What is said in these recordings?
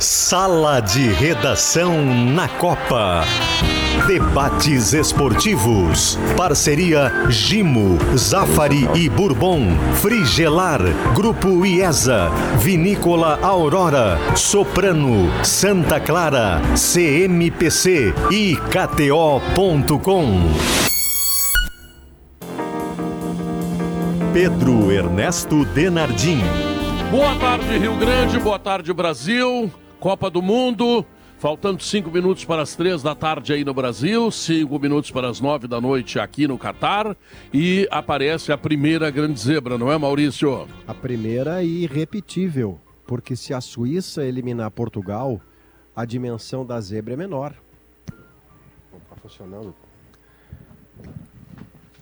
Sala de Redação na Copa. Debates esportivos. Parceria Gimo, Zafari e Bourbon. Frigelar. Grupo IESA. Vinícola Aurora. Soprano. Santa Clara. CMPC e KTO.com. Pedro Ernesto Denardim. Boa tarde, Rio Grande. Boa tarde, Brasil. Copa do Mundo. Faltando cinco minutos para as três da tarde aí no Brasil, cinco minutos para as nove da noite aqui no Catar. E aparece a primeira grande zebra, não é, Maurício? A primeira e irrepetível, porque se a Suíça eliminar Portugal, a dimensão da zebra é menor. Não está funcionando.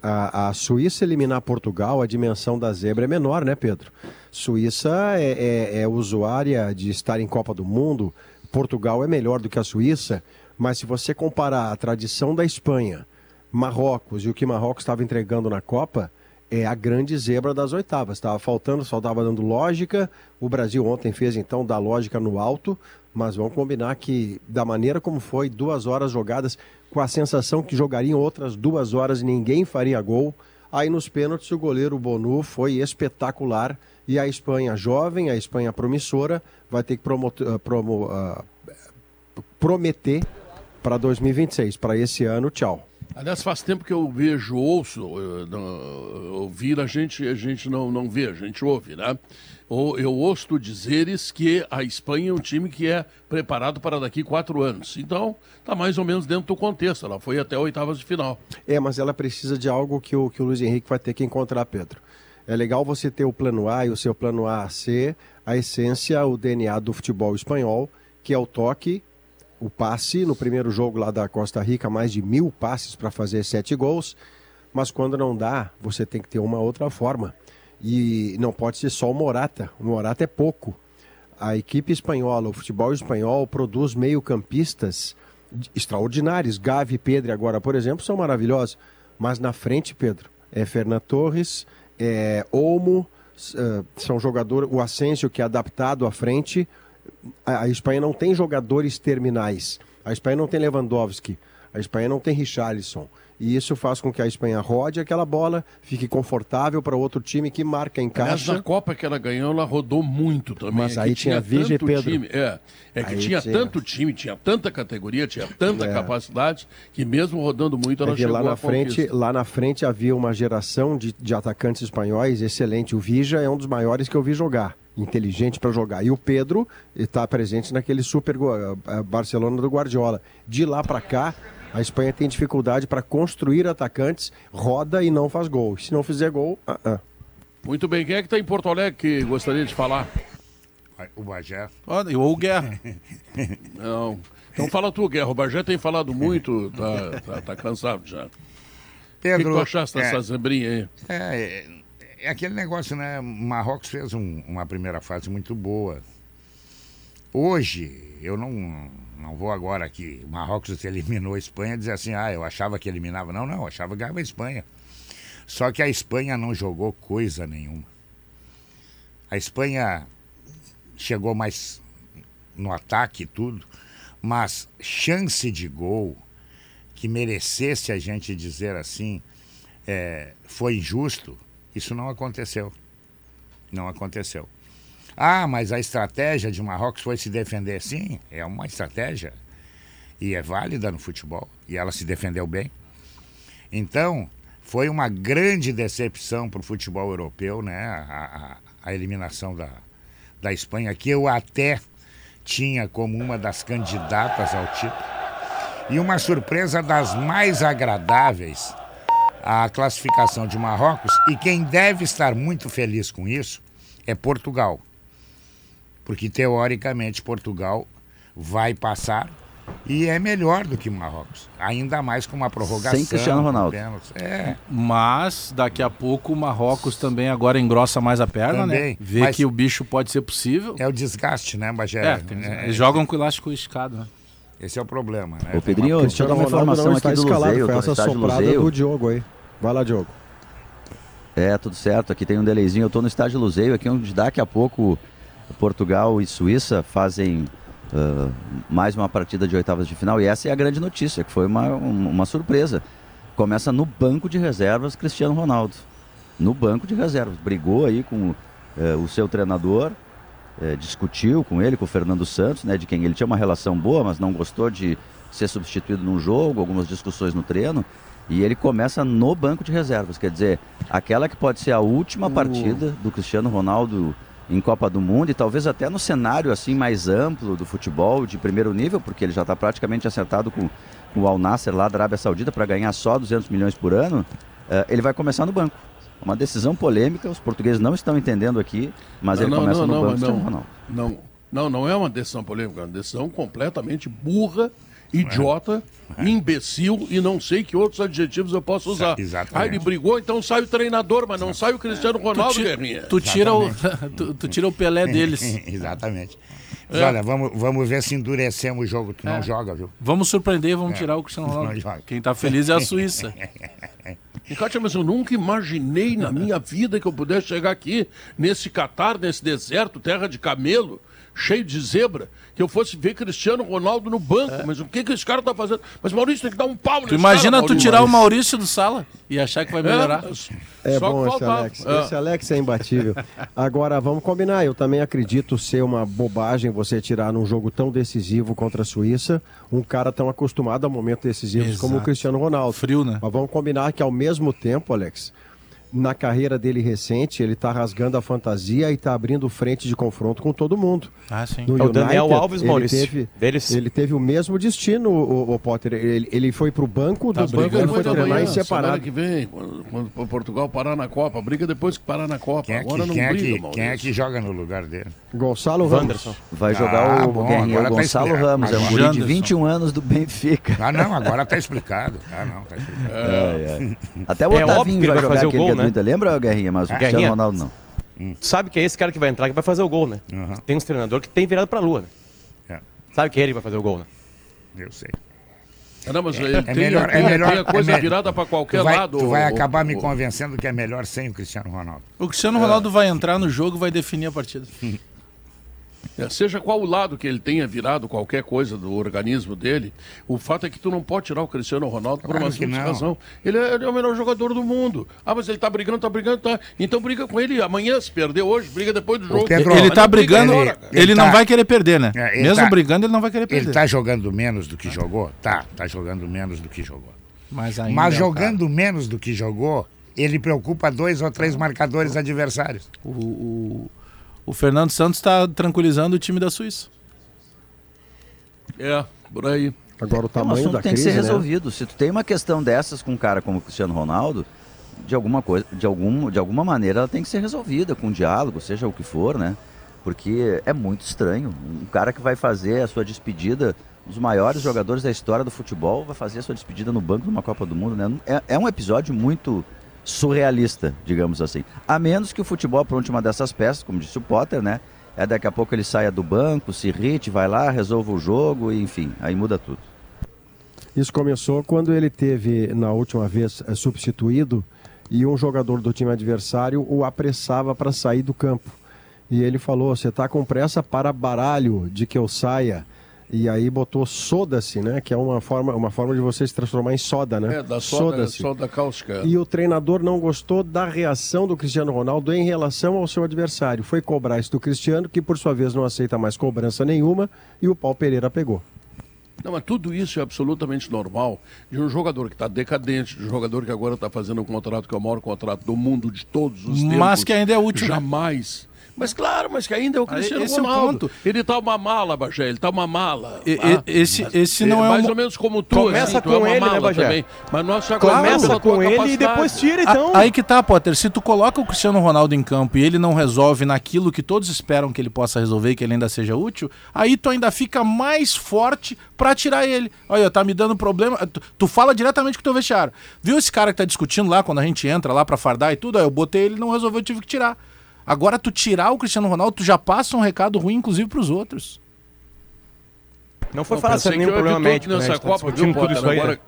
A, a, Suíça eliminar Portugal, a dimensão da zebra é menor, né, Pedro? Suíça é, é, é usuária de estar em Copa do Mundo, Portugal é melhor do que a Suíça, mas se você comparar a tradição da Espanha, Marrocos e o que Marrocos estava entregando na Copa, é a grande zebra das oitavas. Estava faltando, só estava dando lógica. O Brasil ontem fez então da lógica no alto, mas vamos combinar que, da maneira como foi, duas horas jogadas, com a sensação que jogariam outras duas horas e ninguém faria gol. Aí nos pênaltis o goleiro Bonu foi espetacular e a Espanha jovem, a Espanha promissora, vai ter que uh, promo, uh, prometer para 2026. Para esse ano, tchau. Aliás, faz tempo que eu vejo, ouço, uh, ouvir a gente, a gente não, não vê, a gente ouve, né? Eu ouço dizeres que a Espanha é um time que é preparado para daqui quatro anos. Então, está mais ou menos dentro do contexto. Ela foi até oitavas de final. É, mas ela precisa de algo que o, que o Luiz Henrique vai ter que encontrar, Pedro. É legal você ter o plano A e o seu plano A ser a essência, o DNA do futebol espanhol, que é o toque, o passe. No primeiro jogo lá da Costa Rica, mais de mil passes para fazer sete gols. Mas quando não dá, você tem que ter uma outra forma. E não pode ser só o Morata. O Morata é pouco. A equipe espanhola, o futebol espanhol, produz meio-campistas extraordinários. Gavi e Pedro, agora, por exemplo, são maravilhosos. Mas na frente, Pedro, é Fernando Torres, é, Olmo, uh, são jogadores, o Asensio que é adaptado à frente. A, Espanha não tem jogadores terminais. A Espanha não tem Lewandowski. A Espanha não tem Richarlison e isso faz com que a Espanha rode aquela bola, fique confortável para outro time que marca em casa. Aliás, na Copa que ela ganhou, ela rodou muito também. Mas é aí tinha, tinha Vige Pedro. Time, é, é que tinha, tinha, tanto time, tinha tanta categoria, tinha tanta é. capacidade, que mesmo rodando muito, ela é chegou lá na frente Lá na frente havia uma geração de, de atacantes espanhóis excelente. O Vija é um dos maiores que eu vi jogar inteligente para jogar. E o Pedro está presente naquele super uh, Barcelona do Guardiola. De lá para cá, a Espanha tem dificuldade para construir atacantes, roda e não faz gol. Se não fizer gol, uh -uh. Muito bem, quem é que está em Porto Alegre que gostaria de falar? O Bagé. Ou o Guerra. não. Então fala tu, Guerra. O Bagé tem falado muito, tá, tá, tá cansado já. Pedro, o que, que tu achaste dessa é, zebrinha aí? É, é, aquele negócio, né? Marrocos fez um, uma primeira fase muito boa. Hoje, eu não não vou agora aqui, Marrocos eliminou a Espanha, dizer assim, ah, eu achava que eliminava. Não, não, eu achava que ganhava a Espanha. Só que a Espanha não jogou coisa nenhuma. A Espanha chegou mais no ataque e tudo, mas chance de gol que merecesse a gente dizer assim, é, foi injusto, isso não aconteceu. Não aconteceu. Ah, mas a estratégia de Marrocos foi se defender. Sim, é uma estratégia e é válida no futebol e ela se defendeu bem. Então, foi uma grande decepção para o futebol europeu, né? A, a, a, eliminação da, da Espanha, que eu até tinha como uma das candidatas ao título. E uma surpresa das mais agradáveis, a classificação de Marrocos. E quem deve estar muito feliz com isso é Portugal porque teoricamente Portugal vai passar e é melhor do que Marrocos. Ainda mais com uma prorrogação. Sem Cristiano Ronaldo. É. Mas daqui a pouco o Marrocos também agora engrossa mais a perna, né? também. né? Vê Mas que o bicho pode ser possível. É o desgaste, né, Bagé? É, é, eles jogam com o elástico esticado, né? Esse é o problema, né? Ô Pedrinho, deixa eu dar uma informação aqui do Luzeio. Foi essa soprada do Diogo aí. Vai lá, Diogo. É, tudo certo. Aqui tem um delayzinho. Eu tô no estádio Luzeio aqui, onde daqui a pouco Portugal e Suíça fazem uh, mais uma partida de oitavas de final. E essa é a grande notícia, que foi uma, uma surpresa. Começa no banco de reservas Cristiano Ronaldo. No banco de reservas. Brigou aí com uh, o seu treinador, uh, discutiu com ele, com o Fernando Santos, né, de quem ele tinha uma relação boa, mas não gostou de ser substituído num jogo, algumas discussões no treino. E ele começa no banco de reservas, quer dizer, aquela que pode ser a última partida do Cristiano Ronaldo em Copa do Mundo e talvez até no cenário assim mais amplo do futebol de primeiro nível, porque ele já está praticamente acertado com, com o Al Nasser lá da Arábia Saudita para ganhar só 200 milhões por ano, uh, ele vai começar no banco. Uma decisão polêmica, os portugueses não estão entendendo aqui, mas não, ele não, começa não, no banco. Não, não, não, não é uma decisão polêmica, é uma decisão completamente burra idiota, é. imbecil e não sei que outros adjetivos eu posso usar. Exatamente. Ah, ele brigou, então sai o treinador, mas não sai o Cristiano Ronaldo, tu, Guerrinha. Tu tira, o, tu, tu, tira o Pelé deles. Exatamente. É. Olha, vamos, vamos ver se endurecemos o jogo. Tu é. não joga, viu? Vamos surpreender, vamos é. tirar o Cristiano Ronaldo. Quem tá feliz é a Suíça. E, Kátia, mas eu nunca imaginei na minha vida que eu pudesse chegar aqui, nesse Catar, nesse deserto, terra de camelo, cheio de zebra, que eu fosse ver Cristiano Ronaldo no banco. É. Mas o que, que esse cara tá fazendo? Mas Maurício tem que dar um pau nesse tu Imagina cara, tu tirar o Maurício do sala e achar que vai melhorar. É, é bom esse Alex. É. Esse Alex é imbatível. Agora, vamos combinar. Eu também acredito ser uma bobagem você tirar num jogo tão decisivo contra a Suíça um cara tão acostumado a momentos decisivos Exato. como o Cristiano Ronaldo. Frio, né? Mas vamos combinar que ao mesmo tempo, Alex, na carreira dele recente, ele está rasgando a fantasia e está abrindo frente de confronto com todo mundo. Ah, sim. No é United, o Daniel Alves, ele Maurício. Teve, Deles. Ele teve o mesmo destino, o, o Potter. Ele, ele foi para o banco, tá do banco ele foi treinar em separado. que vem, quando, quando Portugal parar na Copa, briga depois que parar na Copa. Quem é que, Agora não quem briga, é que, Quem é que joga no lugar dele? Gonçalo Wanderson. Vai jogar ah, o bom, Guerrinha, tá Gonçalo tá Ramos, é um guri de 21 anos do Benfica. Ah, não, agora está explicado. Ah, não, tá explicado. É, é. Até o é Otavinho vai, vai jogar aquele gol, né? Lembra, Guerrinha? Guerrinha, mas o Cristiano Ronaldo não. Hum. Sabe que é esse cara que vai entrar que vai fazer o gol, né? Uhum. Tem uns treinador que tem virado pra lua, né? É. Sabe que é ele vai fazer o gol, né? Eu sei. Ah, não, mas é, ele é tem, melhor, tem, é melhor, tem a coisa é virada para qualquer tu vai, lado. Tu vai acabar me convencendo que é melhor sem o Cristiano Ronaldo. O Cristiano Ronaldo vai entrar no jogo e vai definir a partida. É, seja qual o lado que ele tenha virado qualquer coisa do organismo dele, o fato é que tu não pode tirar o Cristiano Ronaldo por uma simples razão. Ele é, ele é, o melhor jogador do mundo. Ah, mas ele tá brigando, tá brigando, tá. Então briga com ele amanhã, se perder hoje, briga depois do jogo. Pedro, ele tá brigando, ele, ele, ele não tá, vai querer perder, né? É, Mesmo tá, brigando, ele não vai querer perder. Ele tá jogando menos do que jogou? Tá, tá jogando menos do que jogou. Mas, mas é jogando menos do que jogou, ele preocupa dois ou três marcadores adversários. o, o o Fernando Santos está tranquilizando o time da Suíça. É, por aí. Agora o tamanho é um da tem crise, que ser né? resolvido. Se tu tem uma questão dessas com um cara como o Cristiano Ronaldo, de alguma coisa, de algum, de alguma maneira ela tem que ser resolvida com um diálogo, seja o que for, né? Porque é muito estranho. Um cara que vai fazer a sua despedida, um dos maiores jogadores da história do futebol, vai fazer a sua despedida no banco de uma Copa do Mundo, né? É, é um episódio muito surrealista, digamos assim. A menos que o futebol apronte uma dessas peças, como disse o Potter, né? É daqui a pouco ele saia do banco, se irrite, vai lá, resolva o jogo, enfim, aí muda tudo. Isso começou quando ele teve, na última vez, é, substituído e um jogador do time adversário o apressava para sair do campo. E ele falou: Você está com pressa para baralho de que eu saia. E aí botou soda-se, né? Que é uma forma, uma forma de você se transformar em soda, né? É, da soda, soda cáustica. E o treinador não gostou da reação do Cristiano Ronaldo em relação ao seu adversário. Foi cobrar isso do Cristiano, que por sua vez não aceita mais cobrança nenhuma, e o Paulo Pereira pegou. Não, mas tudo isso é absolutamente normal de um jogador que está decadente, de um jogador que agora está fazendo um contrato que é o maior contrato do mundo de todos os tempos. Mas que ainda é útil. Né? Jamais. Mas claro, mas que ainda é o Cristiano esse Ronaldo. É o ele tá uma mala, Bagé, ele tá uma mala. E, ah, esse, esse não é, mais um... ou menos como tu, Começa assim, com tu é ele, né, Bagé? Também. Mas nós já Começa com ele e depois tira, então. A, aí que tá, Potter, se tu coloca o Cristiano Ronaldo em campo e ele não resolve naquilo que todos esperam que ele possa resolver e que ele ainda seja útil, aí tu ainda fica mais forte para tirar ele. Olha, tá me dando problema. Tu, tu fala diretamente com o teu vestiário. Viu esse cara que tá discutindo lá quando a gente entra lá para fardar e tudo? Aí eu botei ele, não resolveu, eu tive que tirar. Agora, tu tirar o Cristiano Ronaldo, tu já passa um recado ruim, inclusive, para os outros. Não foi falar sobre nenhum problema médico, nessa né? Copa, viu, tudo isso aí, agora... Né?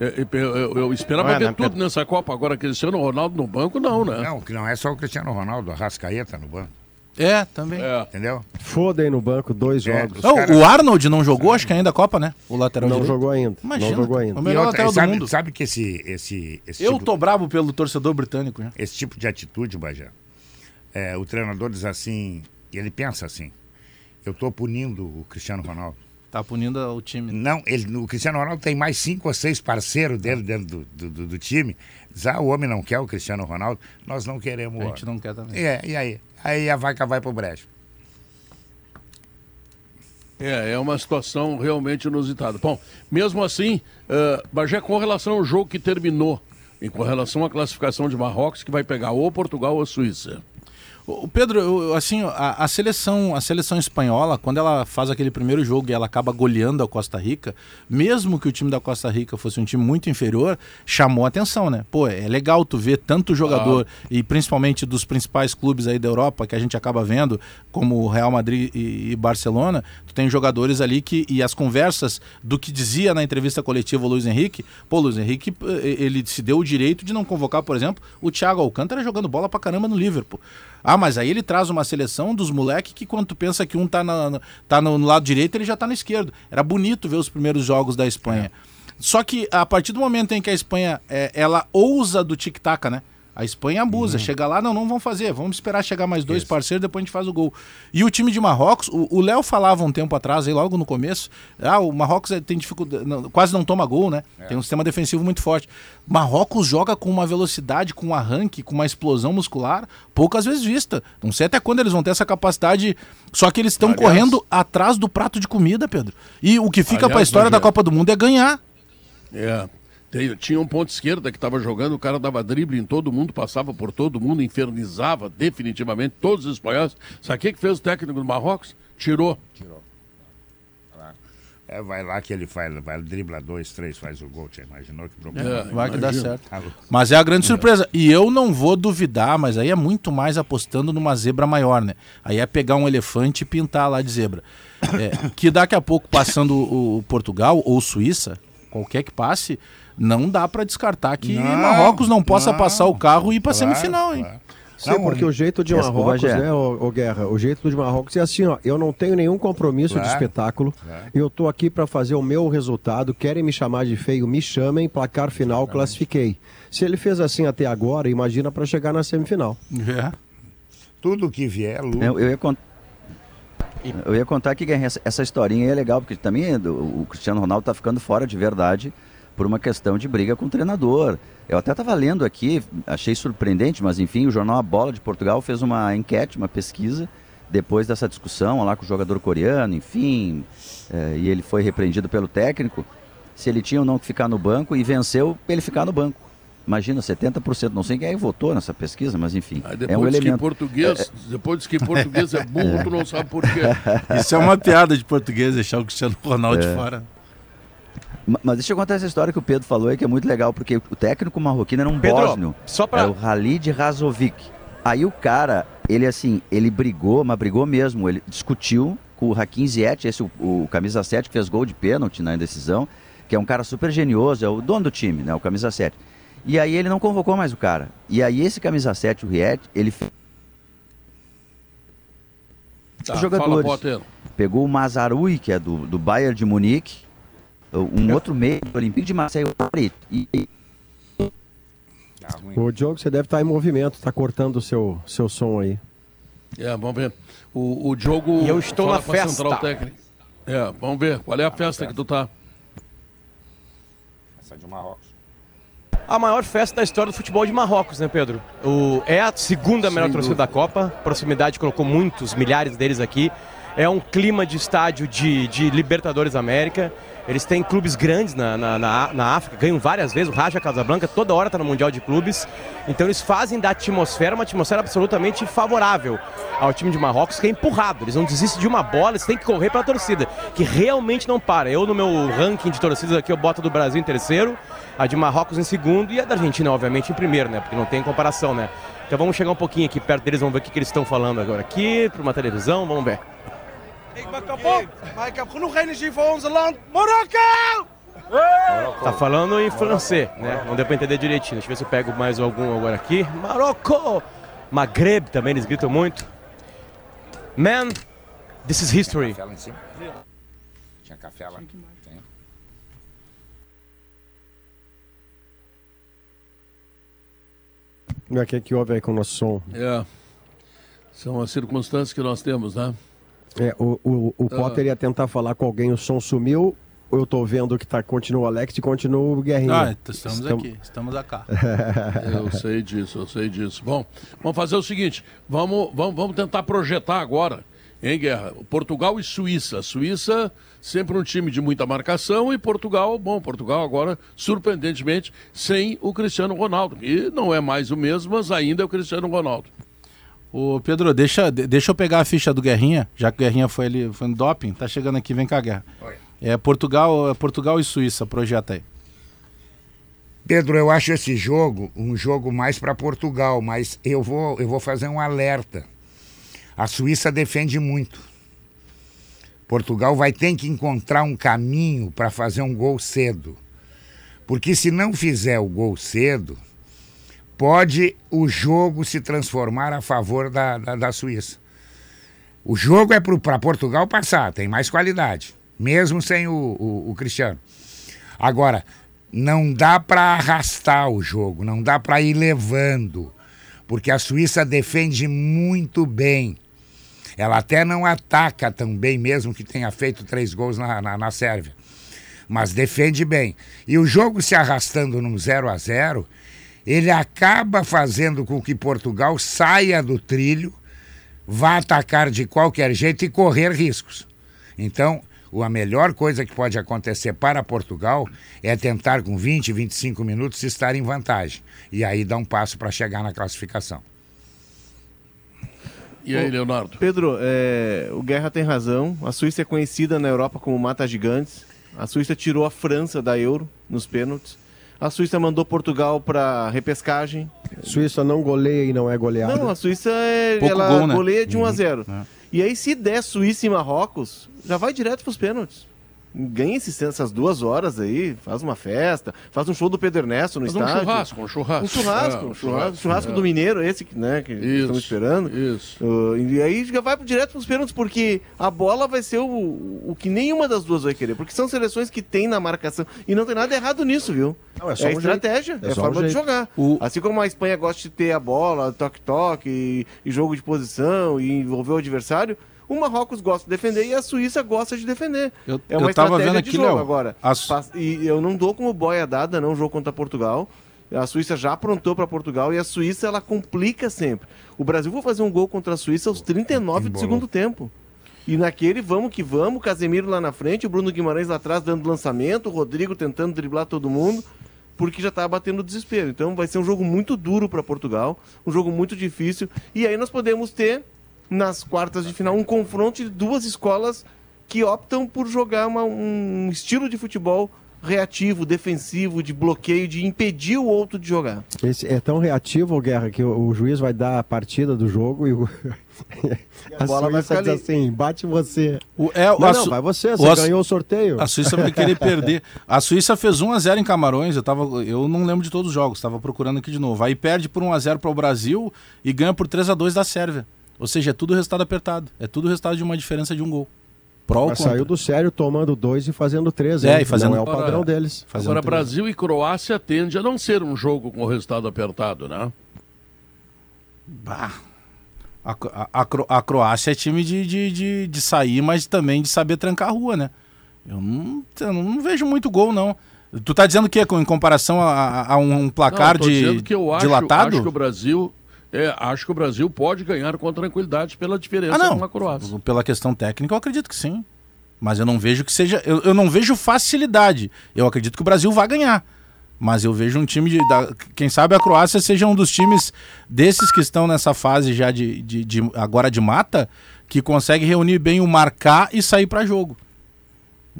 Eu, eu, eu, esperava é, ver né, tudo nessa Copa. Agora, Cristiano Ronaldo no banco, não, né? Não, que não é só o Cristiano Ronaldo, a Rascaeta no banco. É, também. É. Entendeu? Foda aí no banco, dois É, jogos. os Não, cara- O Arnold não jogou, acho que ainda a Copa, né? O lateral Não direito. jogou ainda. Imagina. Não jogou O ainda. melhor E outra, lateral do sabe, mundo. sabe que esse, esse, esse, Eu tipo, tô bravo pelo torcedor britânico. né? esse tipo de atitude, Bajé, é, o treinador diz assim, ele pensa assim, eu tô punindo o Cristiano Ronaldo. Tá punindo o time. Não, ele, o Cristiano Ronaldo tem mais cinco ou seis parceiros dele dentro do, do, do- do time. Diz, ah, o homem não quer o Cristiano Ronaldo, nós não queremos A o gente homem. não quer também. É, e aí? Aí a vaca vai pro brejo. É, é uma situação realmente inusitada. Bom, mesmo assim, uh, Bagé, com relação ao jogo que terminou, e com relação à classificação de Marrocos, que vai pegar ou Portugal ou Suíça. O Pedro, assim, a, a seleção, a seleção espanhola, quando ela faz aquele primeiro jogo e ela acaba goleando a Costa Rica, mesmo que o time da Costa Rica fosse um time muito inferior, chamou atenção, né? Pô, é legal tu ver tanto jogador e principalmente dos principais clubes aí da Europa que a gente acaba vendo, como o Real Madrid e, e Barcelona, tu tem jogadores ali que e as conversas do que dizia na entrevista coletiva o Luiz Henrique, pô, Luiz Henrique, ele se deu o direito de não convocar, por exemplo, o Thiago Alcântara jogando bola pra caramba no Liverpool. Ah, mas aí ele traz uma seleção dos moleques que quando tu pensa que um tá, na, tá no, lado direito, ele já tá no esquerdo. Era bonito ver os primeiros jogos da Espanha. Só que a partir do momento em que a Espanha, é, ela ousa do tic-tac, né? A Espanha abusa, chega lá, não, não vamos fazer, vamos esperar chegar mais dois parceiros, depois a gente faz o gol. E o time de Marrocos, o Léo falava um tempo atrás, aí logo no começo, ah, o Marrocos é- tem dificuldade, não, quase não toma gol, né? Tem um sistema defensivo muito forte. Marrocos joga com uma velocidade, com um arranque, com uma explosão muscular, poucas vezes vista. Não sei até quando eles vão ter essa capacidade, só que eles estão correndo atrás do prato de comida, Pedro. E o que fica para a história da Rogério- Copa do Mundo é ganhar. É. Tem- tinha um ponto esquerda que estava jogando, o cara dava drible em todo mundo, passava por todo mundo, infernizava definitivamente todos os espanhóis. Sabe o que fez o técnico do Marrocos? Tirou. É, vai lá que ele faz, vai dribla dois, três, faz o gol. Você imaginou que problema? É, Vai que dá certo. Tá. Mas é a grande surpresa. E eu não vou duvidar, mas aí é muito mais apostando numa zebra maior, né? Aí é pegar um elefante e pintar lá de zebra. É, que daqui a pouco, passando o, o Portugal ou Suíça, qualquer que passe, não dá pra descartar que Não, Marrocos não possa não, passar o carro e ir pra Claro, semifinal, hein? claro. Sim, Não, porque o jeito de Marrocos, né, ô, ô Guerra, o jeito de Marrocos é assim, ó, eu não tenho nenhum compromisso de Claro, espetáculo, claro. eu tô aqui para fazer o meu resultado, querem me chamar de feio, me chamem, placar final, classifiquei. Se ele fez assim até agora, imagina para chegar na semifinal. É. Tudo que vier, Lu. Eu, eu ia contar. Eu ia contar que essa, essa historinha aí é legal, porque também é o Cristiano Ronaldo tá ficando fora de verdade por uma questão de briga com o treinador. Eu até estava lendo aqui, achei surpreendente, mas enfim, o jornal A Bola de Portugal fez uma enquete, uma pesquisa, depois dessa discussão lá com o jogador coreano, enfim, eh, e ele foi repreendido pelo técnico, se ele tinha ou não que ficar no banco, e venceu ele ficar no banco. Imagina, 70%, não sei quem aí votou nessa pesquisa, mas enfim, Aí é depois um diz que elemento. português, depois diz que português é burro, tu não sabe por quê. Isso é uma piada de português, deixar o Cristiano Ronaldo de fora. Ma- Mas deixa eu contar essa história que o Pedro falou aí, que é muito legal, porque o técnico marroquino era um Pedro, bósnio. só pra- Era o Halid Razovic. Aí o cara, ele assim, ele brigou, mas brigou mesmo. Ele discutiu com o Hakim Ziyech, esse o, o camisa 7 que fez gol de pênalti na indecisão, que é um cara super genioso, é o dono do time, né, o camisa 7. E aí ele não convocou mais o cara. E aí esse camisa 7, o Riet, ele fez Tá, fala, jogadores. Potter. Pegou o Mazarui, que é do, do Bayern de Munique, um outro meio do Olympique de Marseille, o Paris. E, Tá Diogo, você deve estar em movimento, tá cortando o seu, seu som aí. É, vamos ver. O, o Diogo E eu estou na festa. Central. É, vamos ver. Qual é a festa que tu tá? Essa de Marrocos. A maior festa da história do futebol de Marrocos, né, Pedro? O, é a segunda melhor Sem torcida da Copa. Proximidade colocou muitos, milhares deles aqui. É um clima de estádio de, de Libertadores América. Eles têm clubes grandes na, na, na, na África, ganham várias vezes. O Raja Casablanca toda hora está no Mundial de Clubes. Então eles fazem da atmosfera uma atmosfera absolutamente favorável ao time de Marrocos, que é empurrado. Eles não desistem de uma bola, eles têm que correr para a torcida, que realmente não para. Eu, no meu ranking de torcidas aqui, eu boto a do Brasil em terceiro, a de Marrocos em segundo e a da Argentina, obviamente, em primeiro, né? Porque não tem comparação, né? Então vamos chegar um pouquinho aqui perto deles, vamos ver o que, que eles estão falando agora aqui, para uma televisão, vamos ver. Ik ben kapot, maar ik heb genoeg energie voor onze land. Marokko! Tá falando em francês, né? Não deu pra entender direitinho. Deixa eu ver se eu pego mais algum agora aqui. Marocco! Maghreb também, eles gritam muito. Man, this is history. Café lá em cima? Tinha café lá? Tem. O que é que houve aí com o nosso som? É. São as circunstâncias que nós temos, né? É, o, o, o Potter ia tentar falar com alguém, o som sumiu. Eu tô vendo que tá, continua o Alex e continua o Guerrinha. Ah, então estamos aqui, estamos acá. Eu sei disso, eu sei disso. Bom, vamos fazer o seguinte: vamos, vamos, vamos tentar projetar agora, em guerra, Portugal e Suíça. Suíça, sempre um time de muita marcação, e Portugal, bom, Portugal agora, surpreendentemente, sem o Cristiano Ronaldo. E não é mais o mesmo, mas ainda é o Cristiano Ronaldo. Ô Pedro, deixa, de- deixa eu pegar a ficha do Guerrinha, já que o Guerrinha foi ali, foi no doping, tá chegando aqui, vem cá, Guerra. Oi. É Portugal, é Portugal e Suíça, projeta aí. Pedro, eu acho esse jogo um jogo mais para Portugal, mas eu vou, eu vou fazer um alerta. A Suíça defende muito. Portugal vai ter que encontrar um caminho para fazer um gol cedo. Porque se não fizer o gol cedo, pode o jogo se transformar a favor da, da, da Suíça. O jogo é para Portugal passar, tem mais qualidade, mesmo sem o, o, o Cristiano. Agora, não dá para arrastar o jogo, não dá para ir levando, porque a Suíça defende muito bem. Ela até não ataca tão bem, mesmo que tenha feito três gols na, na, na Sérvia. Mas defende bem. E o jogo se arrastando num 0 a 0 ele acaba fazendo com que Portugal saia do trilho, vá atacar de qualquer jeito e correr riscos. Então, o- a melhor coisa que pode acontecer para Portugal é tentar com 20, 25 minutos estar em vantagem. E aí dar um passo para chegar na classificação. E aí, Leonardo? Pedro, é, o Guerra tem razão. A Suíça é conhecida na Europa como mata gigantes. A Suíça tirou a França da Euro nos pênaltis. A Suíça mandou Portugal para repescagem. Suíça não goleia e não é goleada. Não, a Suíça é, Pouco ela gol, né? goleia de 1 a 0. É. E aí se der Suíça e Marrocos, já vai direto para os pênaltis. Ganha esses- essas duas horas aí, faz uma festa, faz um show do Pedro Ernesto no Faz um estádio. churrasco, um churrasco. Um churrasco, É, um churrasco, churrasco do Mineiro, esse que, né, que Isso, estamos esperando. Isso. Uh, e aí já vai direto pros pênaltis, porque a bola vai ser o, o que nenhuma das duas vai querer. Porque são seleções que tem na marcação. E não tem nada errado nisso, viu? Não, é é um estratégia, jeito. É é, a só um forma de jogar. O- Assim como a Espanha gosta de ter a bola, toque-toque, e, e jogo de posição, e envolver o adversário, o Marrocos gosta de defender e a Suíça gosta de defender. Eu- é uma eu tava estratégia vendo de aqui, jogo Léo, agora. a E eu não dou como boia dada, não, o jogo contra Portugal. A Suíça já aprontou para Portugal e a Suíça ela complica sempre. O Brasil vai fazer um gol contra a Suíça aos 39 do segundo tempo. E naquele vamos que vamos, Casemiro lá na frente, o Bruno Guimarães lá atrás dando lançamento, o Rodrigo tentando driblar todo mundo, porque já estava batendo desespero. Então vai ser um jogo muito duro para Portugal, um jogo muito difícil. E aí nós podemos ter, nas quartas de final, um confronto de duas escolas que optam por jogar uma- um estilo de futebol reativo, defensivo, de bloqueio, de impedir o outro de jogar. Esse é tão reativo, Guerra, que o, o juiz vai dar a partida do jogo e o... a, bola vai Suíça ficar diz assim, bate você. O, é, Não, a não, Su- vai você, o você As- ganhou o sorteio. A Suíça vai querer perder. A Suíça fez 1x0 em Camarões, eu, tava, eu não lembro de todos os jogos, estava procurando aqui de novo. Aí perde por 1x0 para o Brasil e ganha por 3x2 da Sérvia. Ou seja, é tudo resultado apertado. É tudo resultado de uma diferença de um gol. Pró ou Mas contra? saiu do sério tomando dois e fazendo três. É, hein? e fazendo- Não é o Agora- padrão deles. Fazendo Agora, três. Brasil e Croácia tende a não ser um jogo com resultado apertado, né? Bah. A, a, a Cro- a Croácia é time de, de, de, de sair, mas também de saber trancar a rua, né? Eu não, eu não vejo muito gol, não. Tu tá dizendo que é com- em comparação a, a- um placar Não, eu tô de dizendo que eu acho, dilatado? acho que o Brasil é, acho que o Brasil pode ganhar com tranquilidade pela diferença Ah, não. com a Croácia. Pela questão técnica, eu acredito que sim. Mas eu não vejo que seja. Eu, eu não vejo facilidade. Eu acredito que o Brasil vai ganhar. Mas eu vejo um time de. da- quem sabe a Croácia seja um dos times desses que estão nessa fase já de, de- de- agora de mata, que consegue reunir bem o marcar e sair para jogo.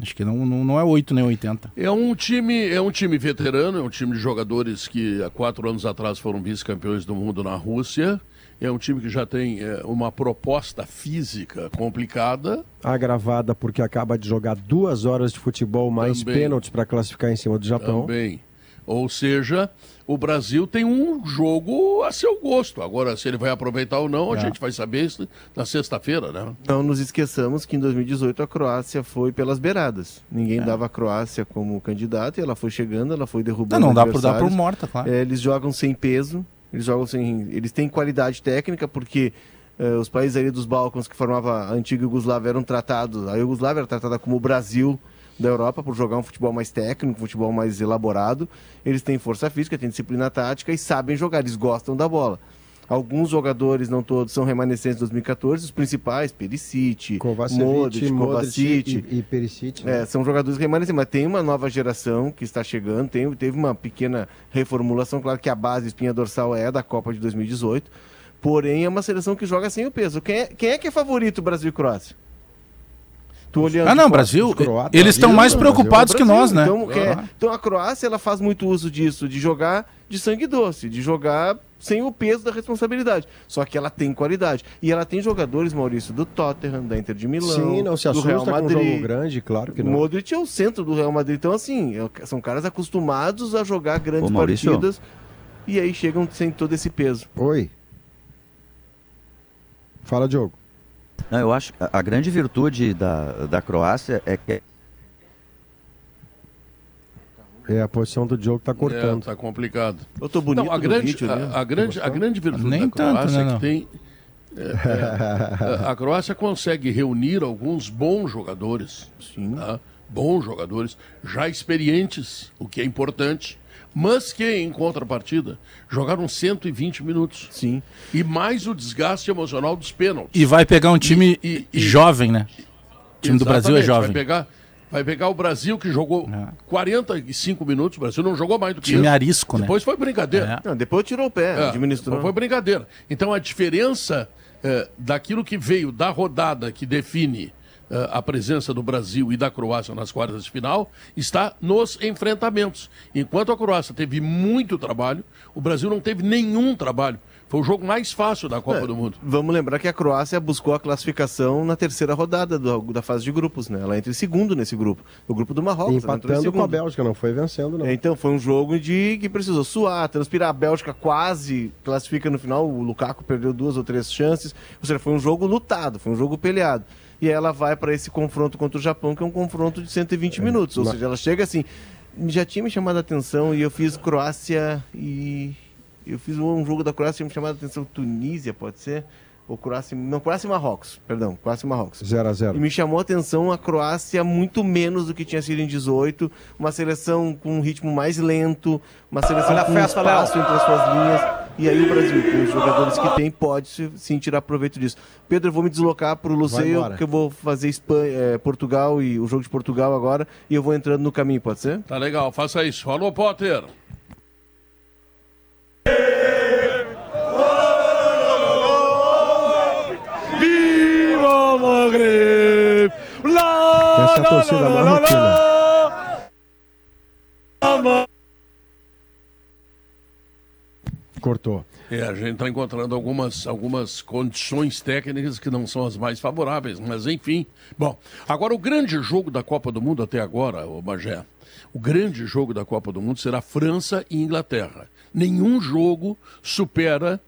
Acho que não, não, não é 8 nem 80. É um time, é um time veterano, é um time de jogadores que há quatro anos atrás foram vice-campeões do mundo na Rússia. É um time que já tem é, uma proposta física complicada. Agravada porque acaba de jogar duas horas de futebol mais Também. pênaltis para classificar em cima do Japão. Também. Ou seja, o Brasil tem um jogo a seu gosto. Agora, se ele vai aproveitar ou não, a É. gente vai saber isso na sexta-feira, né? Não nos esqueçamos que em 2018 a Croácia foi pelas beiradas. Ninguém É. dava a Croácia como candidata e ela foi chegando, ela foi Não, derrubando não dá por dar por morta, claro. É, eles jogam sem peso, eles jogam sem. Eles têm qualidade técnica, porque é, os países ali dos Balcãs que formavam a antiga Iugoslávia eram tratados. A Iugoslávia era tratada como o Brasil da Europa por jogar um futebol mais técnico, um futebol mais elaborado. Eles têm força física, têm disciplina tática e sabem jogar, eles gostam da bola. Alguns jogadores, não todos, são remanescentes de 2014, os principais, Perisic, Modric Kovacic, e, e Perisic. né? é, são jogadores remanescentes, mas tem uma nova geração que está chegando, tem, teve uma pequena reformulação, claro que a base espinha dorsal é da Copa de 2018, porém é uma seleção que joga sem o peso. Quem é, quem é que é favorito Brasil e Croácia? Tu olhando Ah, não. Brasil, croatas, eles estão Brasil, mais Brasil, preocupados que Brasil, nós, né? Então, quer- Ah. então a Croácia ela faz muito uso disso, de jogar de sangue doce, de jogar sem o peso da responsabilidade. Só que ela tem qualidade. E ela tem jogadores, Maurício, do Tottenham, da Inter de Milão, Sim, não se do Real assusta com um Madrid. jogo grande, claro que não. Modric é o centro do Real Madrid. Então, assim, é- são caras acostumados a jogar grandes Ô, partidas e aí chegam sem todo esse peso. Oi. Fala, Diogo. Não, eu acho que a, grande virtude da, da Croácia é que É, a posição do Diogo tá É, cortando. tá complicado. Eu tô bonito Não, a grande, vídeo, né? a, a grande, a grande virtude Nem da tanto, Croácia né, é que tem. é, é, a- a Croácia consegue reunir alguns bons jogadores, Sim. tá? bons jogadores, já experientes, o que é importante, mas que, em contrapartida, jogaram 120 minutos. Sim. E mais o desgaste emocional dos pênaltis. E vai pegar um time E- e- jovem, né? O time do Brasil é jovem. Vai pegar, vai pegar o Brasil, que jogou É. 45 minutos. O Brasil não jogou mais do que Time isso. arisco, né? Depois foi brincadeira. É. Não, depois tirou o pé, É, administrou. Foi brincadeira. Então a diferença é, daquilo que veio da rodada que define a presença do Brasil e da Croácia nas quartas de final está nos enfrentamentos. Enquanto a Croácia teve muito trabalho, o Brasil não teve nenhum trabalho. Foi o jogo mais fácil da Copa É, do Mundo. Vamos lembrar que a Croácia buscou a classificação na terceira rodada do- da fase de grupos, né? Ela entra em segundo nesse grupo. O grupo do Marrocos. Empatando com a. Bélgica, não foi vencendo, não. É, Então, foi um jogo de que precisou suar, transpirar. A Bélgica quase classifica no final. O Lukaku perdeu duas ou três chances. Ou seja, foi um jogo lutado, foi um jogo peleado. E ela vai para esse confronto contra o Japão, que é um confronto de 120 minutos. Ou na- seja, ela chega assim. Já tinha me chamado a atenção e eu fiz Croácia e. Eu fiz um jogo da Croácia e me chamado a atenção Tunísia, pode ser? Ou Croácia. Não, Croácia e Marrocos, perdão, Croácia e Marrocos. 0 a 0 E me chamou a atenção a Croácia muito menos do que tinha sido em 18, uma seleção com um ritmo mais lento, uma seleção Olha a com festa, espaço entre as suas linhas. E aí o Brasil, com os jogadores que tem, pode se- sim tirar proveito disso. Pedro, eu vou me deslocar para o Luceio, porque eu vou fazer Espanha, eh, Portugal e o jogo de Portugal agora, e eu vou entrando no caminho, pode ser? Tá legal, faça isso. Falou, Potter. Viva! Lá, Essa é a torcida marroquina. Cortou. É, a gente está encontrando algumas, algumas condições técnicas que não são as mais favoráveis, mas enfim. Bom, agora o grande jogo da Copa do Mundo até agora, o Bagé, o grande jogo da Copa do Mundo será França e Inglaterra. Nenhum jogo supera,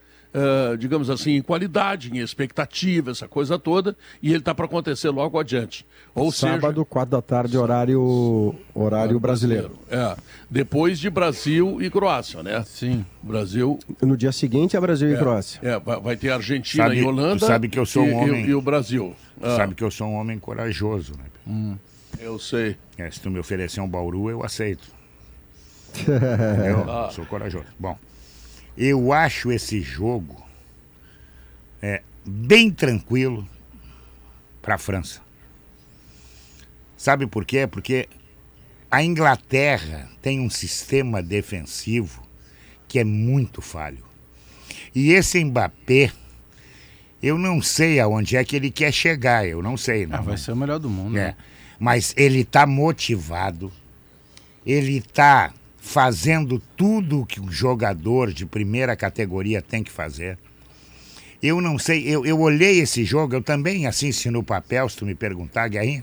digamos assim, em qualidade, em expectativa, essa coisa toda, e ele está para acontecer logo adiante. Ou seja, Sábado, 4 da tarde, horário, horário brasileiro. É, depois de Brasil e Croácia, né? Sim. Brasil No dia seguinte é Brasil e Croácia. É, vai, ter Argentina Sabe- e Holanda. tu sabe que eu sou um e, e- homem- E, o Brasil. Ah, Sabe que eu sou um homem corajoso, né? Eu sei. É, se tu me oferecer um bauru, eu aceito. Entendeu? Ah. Sou corajoso. Bom, eu acho esse jogo é, bem tranquilo para a França. Sabe por quê? Porque a Inglaterra tem um sistema defensivo que é muito falho. E esse Mbappé, eu não sei aonde é que ele quer chegar, eu não sei. Não, Ah, vai ser o melhor do mundo. é. né? Mas ele está motivado, ele está fazendo tudo o que um jogador de primeira categoria tem que fazer. Eu não sei, eu, eu olhei esse jogo, eu também assisti no papel, se tu me perguntar, Guerrinha,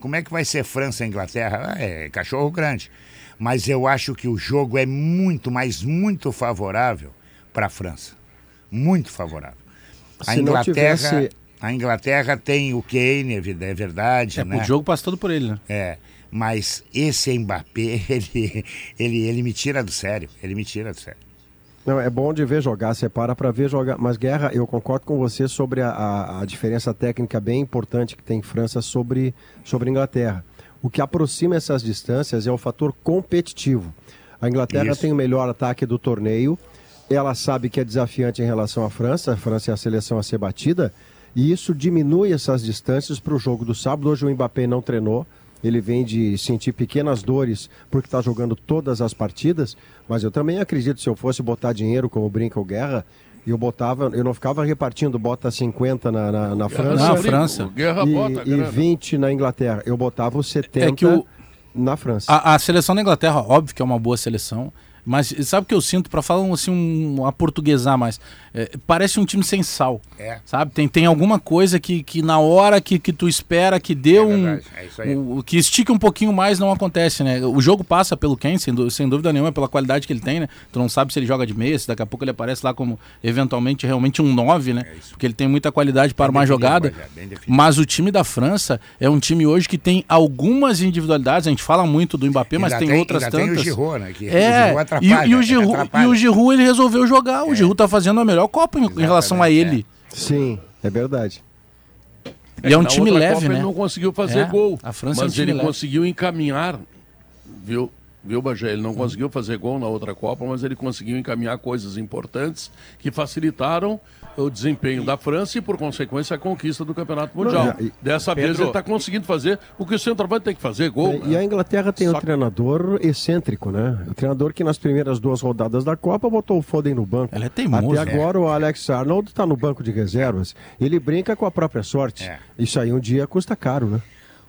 como é que vai ser França e Inglaterra? Ah, é cachorro grande. Mas eu acho que o jogo é muito, mas muito favorável para a França. Muito favorável. A Se Inglaterra, tivesse- a Inglaterra tem o Kane, é é verdade, É, né? O jogo passa todo por ele, né? É, mas esse Mbappé, ele, ele, ele me tira do sério. Ele me tira do sério. Não, é bom de ver jogar, você para para ver jogar. Mas, Guerra, eu concordo com você sobre a, a, a diferença técnica bem importante que tem França sobre, sobre Inglaterra. O que aproxima essas distâncias é o fator competitivo. A Inglaterra Isso. tem o melhor ataque do torneio, ela sabe que é desafiante em relação à França, a França é a seleção a ser batida, e isso diminui essas distâncias para o jogo do sábado. Hoje o Mbappé não treinou, ele vem de sentir pequenas dores porque está jogando todas as partidas, mas eu também acredito, se eu fosse botar dinheiro, como brinca o Guerra, eu botava, eu não ficava repartindo bota 50 na, na, na França, Na França. Guerra e, bota, e grana. 20 na Inglaterra. Eu botava os 70 É que o- na França. A, a seleção da Inglaterra, óbvio que é uma boa seleção, mas sabe o que eu sinto, para falar um, assim, um, a portuguesar mais? É, parece um time sem sal. É. Sabe? Tem, tem alguma coisa que, que na hora que, que tu espera que dê É um, verdade, é um- Que estique um pouquinho mais, não acontece, né? O jogo passa pelo Ken, sem, sem dúvida nenhuma, pela qualidade que ele tem, né? Tu não sabe se ele joga de meia, se daqui a pouco ele aparece lá como eventualmente realmente um 9, né? É. Porque ele tem muita qualidade para armar definido, jogada. Definido. Mas o time da França é um time hoje que tem algumas individualidades. A gente fala muito do Mbappé, mas Ainda tem, outras tantas. Tem o Giroud, né? Que o É, Giroud e, atrapalha, e o Giroud, atrapalha. e o Giroud ele resolveu jogar. O Giroud tá fazendo a melhor Copa em, em relação a Exatamente, ele. Sim, é verdade. E é um time leve, Copa né? Ele não conseguiu fazer É, gol. a França é um mas time ele leve. conseguiu encaminhar, viu? Viu, Bagé? Ele não conseguiu fazer gol na outra Copa, mas ele conseguiu encaminhar coisas importantes que facilitaram o desempenho da França e, por consequência, a conquista do Campeonato Mundial. e- Dessa vez Pedro- ele está conseguindo fazer o que o centroavante tem que fazer, gol. É, E a Inglaterra tem Só um treinador excêntrico, né? O treinador que nas primeiras duas rodadas da Copa botou o Foden no banco. Ele é teimoso, Até agora o Alex Arnold está no banco de reservas. Ele brinca com a própria sorte. É. Isso aí um dia custa caro, né?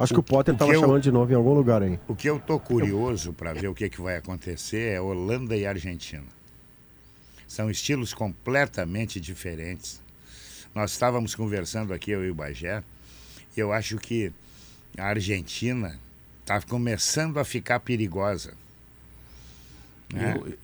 Acho que o Potter o estava chamando de novo em algum lugar aí. O que eu tô curioso para ver o que, que vai acontecer é Holanda e Argentina. São estilos completamente diferentes. Nós estávamos conversando aqui, eu e o Bagé, e eu acho que a Argentina está começando a ficar perigosa. né? Eu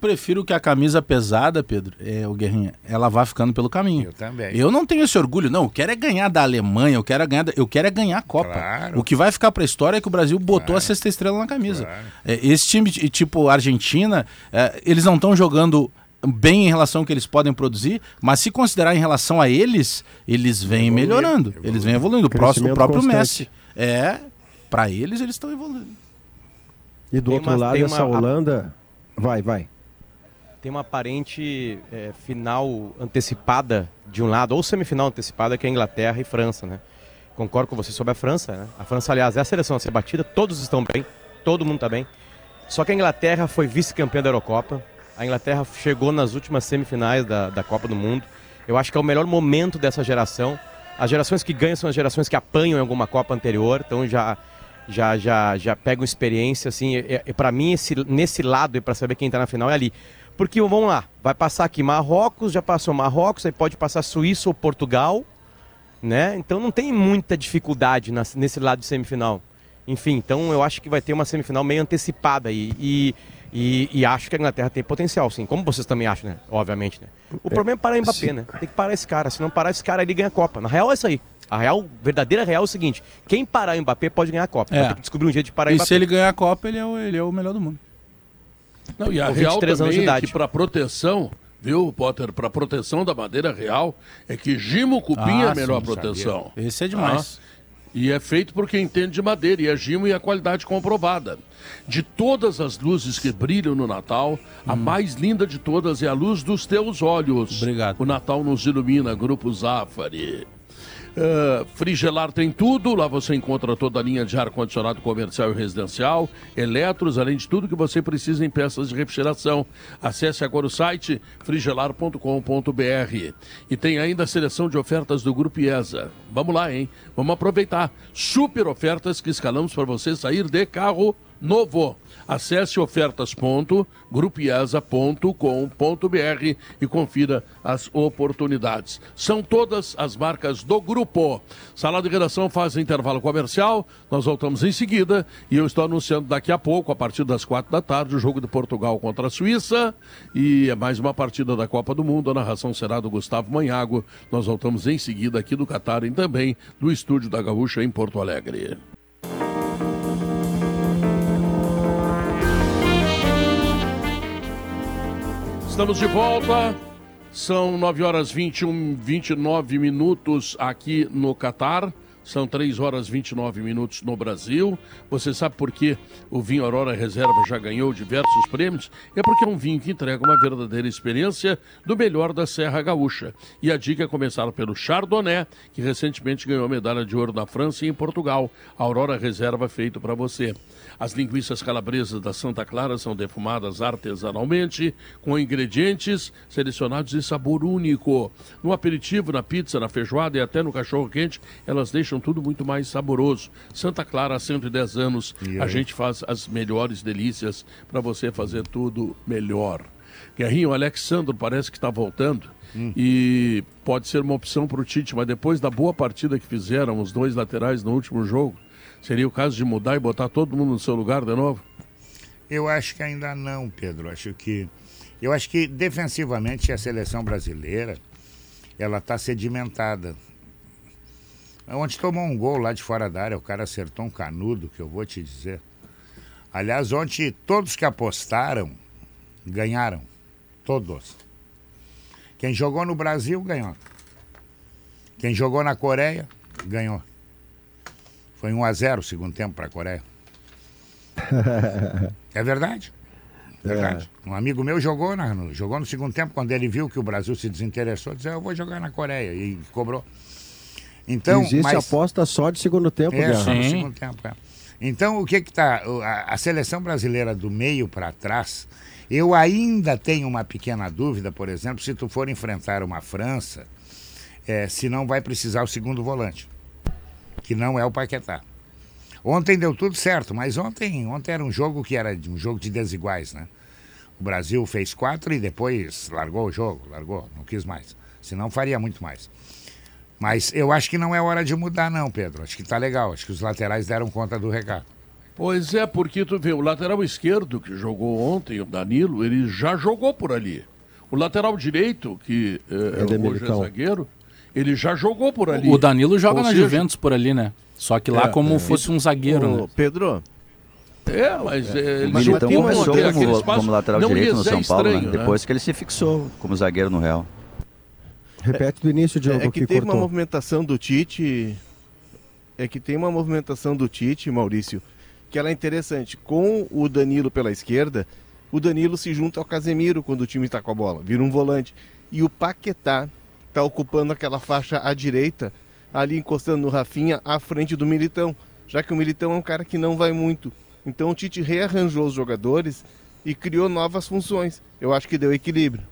prefiro que a camisa pesada, Pedro, é, o Guerrinha, ela vá ficando pelo caminho. Eu também. Eu não tenho esse orgulho, não. Eu quero é ganhar da Alemanha, eu quero é ganhar, da- eu quero é ganhar a Copa. Claro. O que vai ficar pra história é que o Brasil botou Claro. a sexta estrela na camisa. Claro. É, esse time, tipo Argentina, é, eles não estão jogando bem em relação ao que eles podem produzir, mas se considerar em relação a eles, eles vêm Evoluir, melhorando. evoluir. Eles vêm evoluindo. O, próximo, o próprio constante. Messi. É, pra eles, eles estão evoluindo. E do Tem outro uma- lado, essa uma- Holanda. Vai, vai. Tem uma aparente é, final antecipada de um lado, ou semifinal antecipada, que é Inglaterra e França, né? Concordo com você sobre a França, né? A França, aliás, é a seleção a ser batida, todos estão bem, todo mundo está bem. Só que a Inglaterra foi vice-campeã da Eurocopa, a Inglaterra chegou nas últimas semifinais da, da Copa do Mundo. Eu acho que é o melhor momento dessa geração. As gerações que ganham são as gerações que apanham em alguma Copa anterior, então já já já já pegam experiência assim. É, é, para mim esse nesse lado e para saber quem está na final é ali. Porque vamos lá, vai passar aqui Marrocos, já passou Marrocos, aí pode passar Suíça ou Portugal, né? Então não tem muita dificuldade nas- nesse lado de semifinal. Enfim, então eu acho que vai ter uma semifinal meio antecipada aí. E, e, e acho que a Inglaterra tem potencial, sim. Como vocês também acham, né? Obviamente, né? O problema é parar o Mbappé, né? Tem que parar esse cara. Se não parar esse cara, ele ganha a Copa. Na real é isso aí. A real, verdadeira real é o seguinte: quem parar o Mbappé pode ganhar a Copa. É. Vai ter que descobrir um jeito de parar o E Mbappé. se ele ganhar a Copa, ele é o, ele é o melhor do mundo. Não, e a real 23 anos de também é que para proteção, viu, Potter, para proteção da madeira real, é que Gimo Cupim é Ah, a melhor sim, proteção. Esse é demais. Ah, e é feito por quem entende de madeira, e é Gimo e a qualidade comprovada. De todas as luzes que brilham no Natal, a mais linda de todas é a luz dos teus olhos. Obrigado. O Natal nos ilumina, Grupo Zafari. Uh, Frigelar tem tudo, lá você encontra toda a linha de ar-condicionado comercial e residencial, eletros, além de tudo que você precisa em peças de refrigeração. Acesse agora o site frigelar.com.br e tem ainda a seleção de ofertas do Grupo IESA. Vamos lá, hein? Vamos aproveitar. Super ofertas que escalamos para você sair de carro novo. Acesse ofertas.grupiasa.com.br e confira as oportunidades. São todas as marcas do grupo. Sala de redação faz intervalo comercial, nós voltamos em seguida e eu estou anunciando daqui a pouco, a partir das quatro da tarde, o jogo de Portugal contra a Suíça e é mais uma partida da Copa do Mundo. A narração será do Gustavo Manhago. Nós voltamos em seguida aqui do Catar e também do estúdio da Gaúcha em Porto Alegre. Estamos de volta. São 9 horas 21, 29 minutos aqui no Catar. São 3 horas 29 minutos no Brasil. Você sabe por que o vinho Aurora Reserva já ganhou diversos prêmios? É porque é um vinho que entrega uma verdadeira experiência do melhor da Serra Gaúcha. E a dica é começar pelo Chardonnay, que recentemente ganhou a medalha de ouro na França e em Portugal. A Aurora Reserva feito para você. As linguiças calabresas da Santa Clara são defumadas artesanalmente, com ingredientes selecionados de sabor único. No aperitivo, na pizza, na feijoada e até no cachorro-quente, elas deixam tudo muito mais saboroso. Santa Clara, há 110 anos, a gente faz as melhores delícias para você fazer tudo melhor. Guerrinho, o Alexandro parece que está voltando. E pode ser uma opção para o Tite, mas depois da boa partida que fizeram os dois laterais no último jogo, seria o caso de mudar e botar todo mundo no seu lugar de novo? Eu acho que ainda não, Pedro. Acho que eu acho que defensivamente a seleção brasileira ela está sedimentada. Ontem tomou um gol lá de fora da área, o cara acertou um canudo, que eu vou te dizer. Aliás, ontem todos que apostaram ganharam. Todos. Quem jogou no Brasil ganhou. Quem jogou na Coreia ganhou. Foi 1 a 0 o segundo tempo para a Coreia. É verdade. Verdade. Um amigo meu jogou, na- no, jogou no segundo tempo, quando ele viu que o Brasil se desinteressou, disse, "Ah, eu vou jogar na Coreia. E cobrou. Então, Existe mas, aposta só de segundo tempo, é, só no segundo tempo. é. Então, o que que tá... A, a seleção brasileira do meio para trás, eu ainda tenho uma pequena dúvida, por exemplo, se tu for enfrentar uma França, é, se não vai precisar o segundo volante, que não é o Paquetá. Ontem deu tudo certo, mas ontem, ontem era um jogo que era um jogo de desiguais, né? O Brasil fez quatro e depois largou o jogo, largou, não quis mais. Senão faria muito mais. Mas eu acho que não é hora de mudar, não, Pedro. Acho que tá legal. Acho que os laterais deram conta do recado. Pois é, porque tu vê, o lateral esquerdo que jogou ontem, o Danilo, ele já jogou por ali. O lateral direito, que eh, é, é hoje é zagueiro, ele já jogou por ali. O Danilo joga Ou na seja, Juventus por ali, né? Só que lá É, como é. fosse um zagueiro, Ô, né? Pedro, É, mas é, ele então tem começou manter aquele como, espaço. como lateral Não direito no é São Paulo, estranho, né? depois que ele se fixou como zagueiro no Real. Repete do início, Diogo, é que que, teve uma cortou. movimentação do Tite. É que tem uma movimentação do Tite, Maurício, que ela é interessante. Com o Danilo pela esquerda, o Danilo se junta ao Casemiro quando o time está com a bola, vira um volante. E o Paquetá está ocupando aquela faixa à direita, ali encostando no Rafinha, à frente do Militão. Já que o Militão é um cara que não vai muito. Então o Tite rearranjou os jogadores e criou novas funções. Eu acho que deu equilíbrio.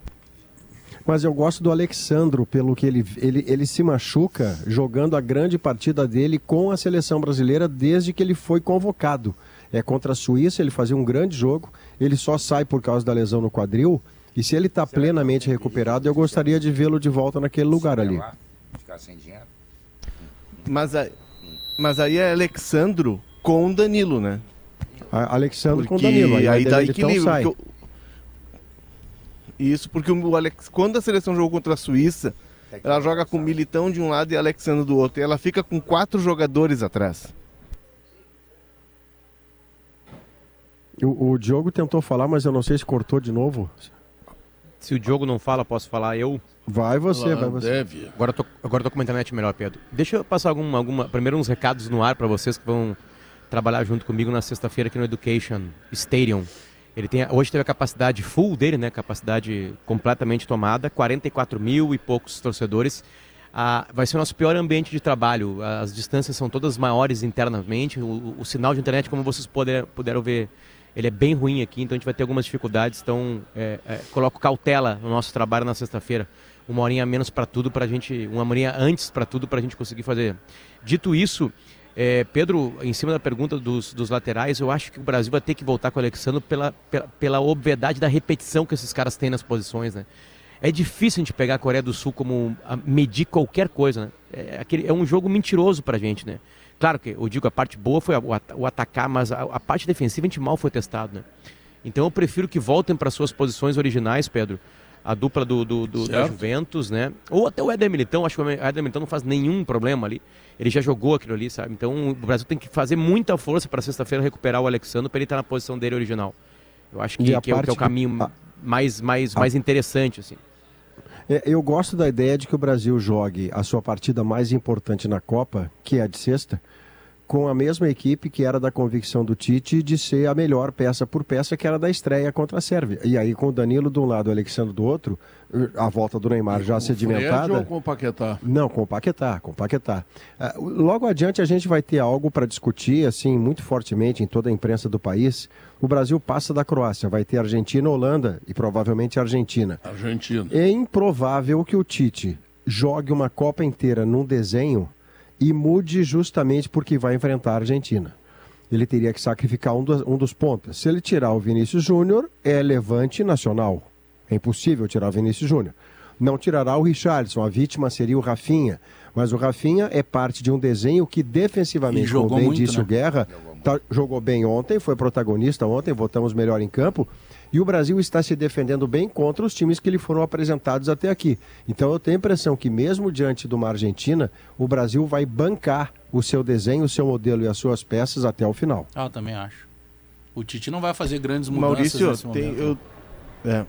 Mas eu gosto do Alexandro, pelo que ele, ele, ele se machuca jogando a grande partida dele com a seleção brasileira desde que ele foi convocado. É contra a Suíça, ele fazia um grande jogo, ele só sai por causa da lesão no quadril. E se ele está plenamente recuperado, eu gostaria de vê-lo de volta naquele lugar ali. lá, ficar sem dinheiro. Mas, aí- mas aí é Alexandro com Danilo, né? A- Alexandro com Porque Danilo. aí, aí dá então, equilíbrio. Isso, porque o Alex... quando a seleção jogou contra a Suíça, ela joga com Militão de um lado e Alexandre do outro. E ela fica com quatro jogadores atrás. O, o Diogo tentou falar, mas eu não sei se cortou de novo. Se o Diogo não fala, posso falar eu? Vai você, Ah, vai você. Deve. Agora eu tô, agora tô com a internet melhor, Pedro. Deixa eu passar alguma, alguma, primeiro uns recados no ar para vocês que vão trabalhar junto comigo na sexta-feira aqui no Education Stadium. Ele tem, hoje teve a capacidade full dele, né? Capacidade completamente tomada, 44 mil e poucos torcedores. Ah, vai ser o nosso pior ambiente de trabalho. As distâncias são todas maiores internamente. O, o sinal de internet, como vocês puder, puderam ver, ele é bem ruim aqui, então a gente vai ter algumas dificuldades. Então, é, é, coloco cautela no nosso trabalho na sexta-feira. Uma horinha menos para tudo, para gente, uma horinha antes para tudo, para a gente conseguir fazer. Dito isso, É, Pedro, em cima da pergunta dos, dos laterais, eu acho que o Brasil vai ter que voltar com o Alexandre pela, pela, pela obviedade da repetição que esses caras têm nas posições, né? É difícil a gente pegar a Coreia do Sul como medir qualquer coisa, né? É, aquele, é um jogo mentiroso pra gente, né? Claro que eu digo a parte boa foi o, at o atacar, mas a, a, parte defensiva a gente mal foi testado, né? Então eu prefiro que voltem para suas posições originais, Pedro. A dupla do, do, do da Juventus, né? Ou até o Éder Militão, acho que o Éder Militão não faz nenhum problema ali. Ele já jogou aquilo ali, sabe? Então o Brasil tem que fazer muita força para sexta-feira recuperar o Alexandre para ele estar na posição dele original. Eu acho que, que, é, que é, o caminho do... mais, mais, mais interessante, assim. É, eu gosto da ideia de que o Brasil jogue a sua partida mais importante na Copa, que é a de sexta, com a mesma equipe que era da convicção do Tite de ser a melhor peça por peça, que era da estreia contra a Sérvia. E aí, com o Danilo de um lado e o Alexandre do outro, a volta do Neymar já sedimentada. ou com o Paquetá? Não, com o Paquetá, com o Paquetá. Uh, logo adiante a gente vai ter algo para discutir, assim, muito fortemente em toda a imprensa do país. O Brasil passa da Croácia, vai ter Argentina, Holanda e provavelmente Argentina. Argentina. É improvável que o Tite jogue uma Copa inteira num desenho e mude justamente porque vai enfrentar a Argentina. Ele teria que sacrificar um dos, um dos pontos. Se ele tirar o Vinícius Júnior, é levante nacional. É impossível tirar o Vinícius Júnior. Não tirará o Richardson, a vítima seria o Rafinha. Mas o Rafinha é parte de um desenho que defensivamente, como bem muito, disse né? o Guerra, tá, jogou bem ontem, foi protagonista ontem, votamos melhor em campo. E o Brasil está se defendendo bem contra os times que lhe foram apresentados até aqui. Então eu tenho a impressão que, mesmo diante de uma Argentina, o Brasil vai bancar o seu desenho, o seu modelo e as suas peças até o final. Ah, eu também acho. O Tite não vai fazer grandes mudanças Maurício, tem, eu, é,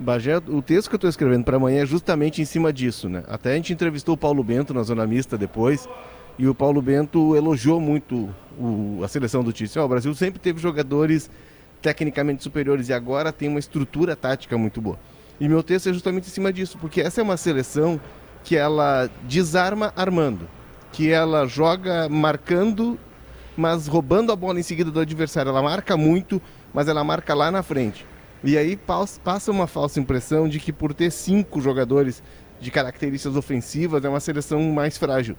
Bagé, o texto que eu estou escrevendo para amanhã é justamente em cima disso, né? Até a gente entrevistou o Paulo Bento na Zona Mista depois, e o Paulo Bento elogiou muito o, a seleção do Tite. Oh, o Brasil sempre teve jogadores tecnicamente superiores e agora tem uma estrutura tática muito boa. E meu texto é justamente em cima disso, porque essa é uma seleção que ela desarma armando, que ela joga marcando, mas roubando a bola em seguida do adversário. Ela marca muito, mas ela marca lá na frente. E aí passa uma falsa impressão de que por ter cinco jogadores de características ofensivas é uma seleção mais frágil.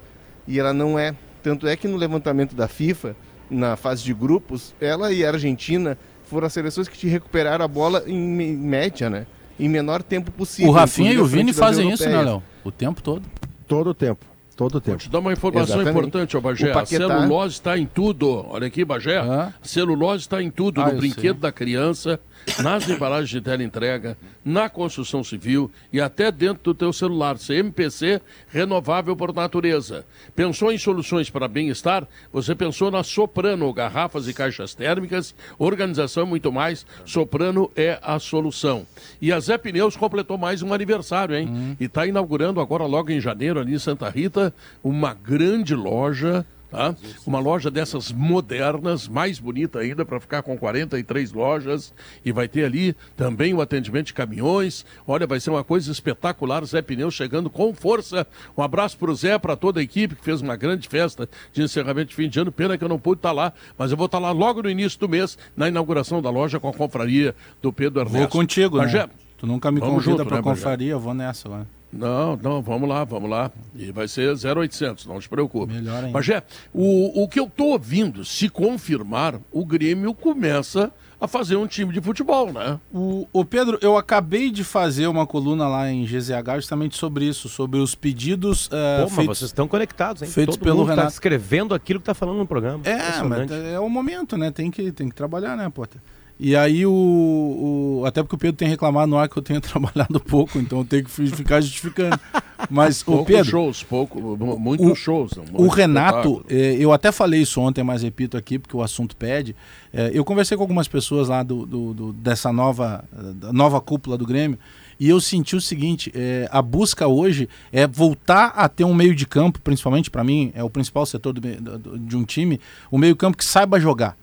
E ela não é. Tanto é que no levantamento da FIFA, na fase de grupos, ela e a Argentina foram as seleções que te recuperaram a bola em média, né? Em menor tempo possível. O Rafinha e o Vini fazem isso, né, Léo? O tempo todo. Todo o tempo. Todo o tempo. Vou te dar uma informação Exatamente. importante, ó, Bagé. A celulose está em tudo. Olha aqui, Bagé. Ah. A celulose está em tudo. Ah, no brinquedo sei. da criança, nas embalagens de teleentrega, na construção civil e até dentro do teu celular. CMPC, renovável por natureza. Pensou em soluções para bem-estar? Você pensou na Soprano, garrafas e caixas térmicas, organização muito mais. Soprano é a solução. E a Zé Pneus completou mais um aniversário, hein? Uhum. E está inaugurando agora, logo em janeiro, ali em Santa Rita, uma grande loja Tá? Uma loja dessas modernas, mais bonita ainda, para ficar com 43 lojas. E vai ter ali também o atendimento de caminhões. Olha, vai ser uma coisa espetacular. Zé Pneus chegando com força. Um abraço para o Zé, para toda a equipe que fez uma grande festa de encerramento de fim de ano. Pena que eu não pude estar tá lá, mas eu vou estar tá lá logo no início do mês, na inauguração da loja com a confraria do Pedro Ernesto. Vou contigo, né? Já... Tu nunca me convida para né, confraria, eu vou nessa lá. Não, não, vamos lá, vamos lá. E vai ser 0,800, não se preocupe. Melhor ainda. Mas é, o, o que eu estou ouvindo, se confirmar, o Grêmio começa a fazer um time de futebol, né? O, o Pedro, eu acabei de fazer uma coluna lá em GZH justamente sobre isso, sobre os pedidos uh, Pô, feitos, vocês estão conectados, hein? Feitos Todo pelo mundo tá Renato. Tá escrevendo aquilo que está falando no programa. É, mas é o momento, né? Tem que, tem que trabalhar, né, Potter? E aí o, o, Até porque o Pedro tem reclamado no ar que eu tenho trabalhado pouco, então eu tenho que ficar justificando. Mas o Pedro. shows, pouco, muitos shows. o Renato, eh, eu até falei isso ontem, mas repito aqui, porque o assunto pede. Eh, eu conversei com algumas pessoas lá do, do, do dessa nova, nova cúpula do Grêmio. E eu senti o seguinte: é, a busca hoje é voltar a ter um meio de campo, principalmente para mim, é o principal setor do, do, de um time, um meio-campo que saiba jogar.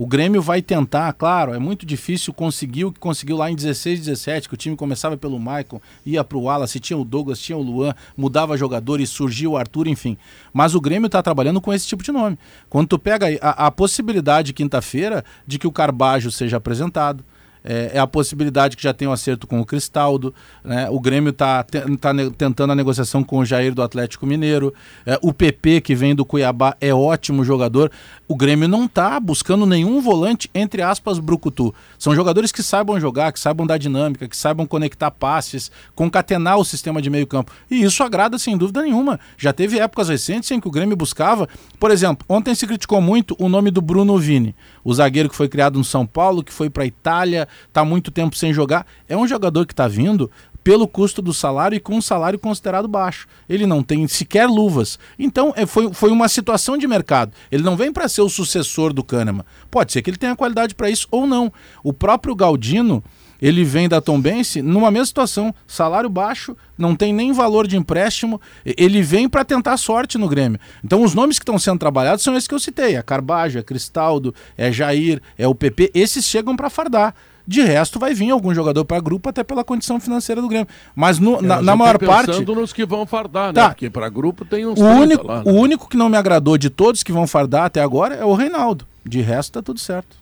O Grêmio vai tentar, claro, é muito difícil conseguir o que conseguiu lá em 16, 17, que o time começava pelo Maicon, ia para o Wallace, tinha o Douglas, tinha o Luan, mudava jogadores, surgiu o Arthur, enfim. Mas o Grêmio está trabalhando com esse tipo de nome. Quando tu pega a, a possibilidade quinta-feira de que o Carbajo seja apresentado, é, é a possibilidade que já tem um acerto com o Cristaldo, né? o Grêmio está tá ne- tentando a negociação com o Jair do Atlético Mineiro, é, o PP que vem do Cuiabá é ótimo jogador. O Grêmio não está buscando nenhum volante, entre aspas, brucutu. São jogadores que saibam jogar, que saibam dar dinâmica, que saibam conectar passes, concatenar o sistema de meio campo. E isso agrada sem dúvida nenhuma. Já teve épocas recentes em que o Grêmio buscava, por exemplo, ontem se criticou muito o nome do Bruno Vini, o zagueiro que foi criado no São Paulo, que foi para a Itália, está muito tempo sem jogar. É um jogador que está vindo pelo custo do salário e com um salário considerado baixo. Ele não tem sequer luvas. Então, é, foi, foi uma situação de mercado. Ele não vem para ser o sucessor do Kahneman. Pode ser que ele tenha qualidade para isso ou não. O próprio Galdino, ele vem da Tombense numa mesma situação, salário baixo, não tem nem valor de empréstimo, ele vem para tentar sorte no Grêmio. Então os nomes que estão sendo trabalhados são esses que eu citei, é Carbajo, é Cristaldo, é Jair, é o PP, esses chegam para fardar. De resto, vai vir algum jogador para grupo, até pela condição financeira do Grêmio. Mas no- na, Mas na tô maior parte. pensando nos que vão fardar, Tá. né? Porque para grupo tem uns O 30 único, lá, o né? único que não me agradou de todos que vão fardar até agora é o Reinaldo. De resto, tá tudo certo.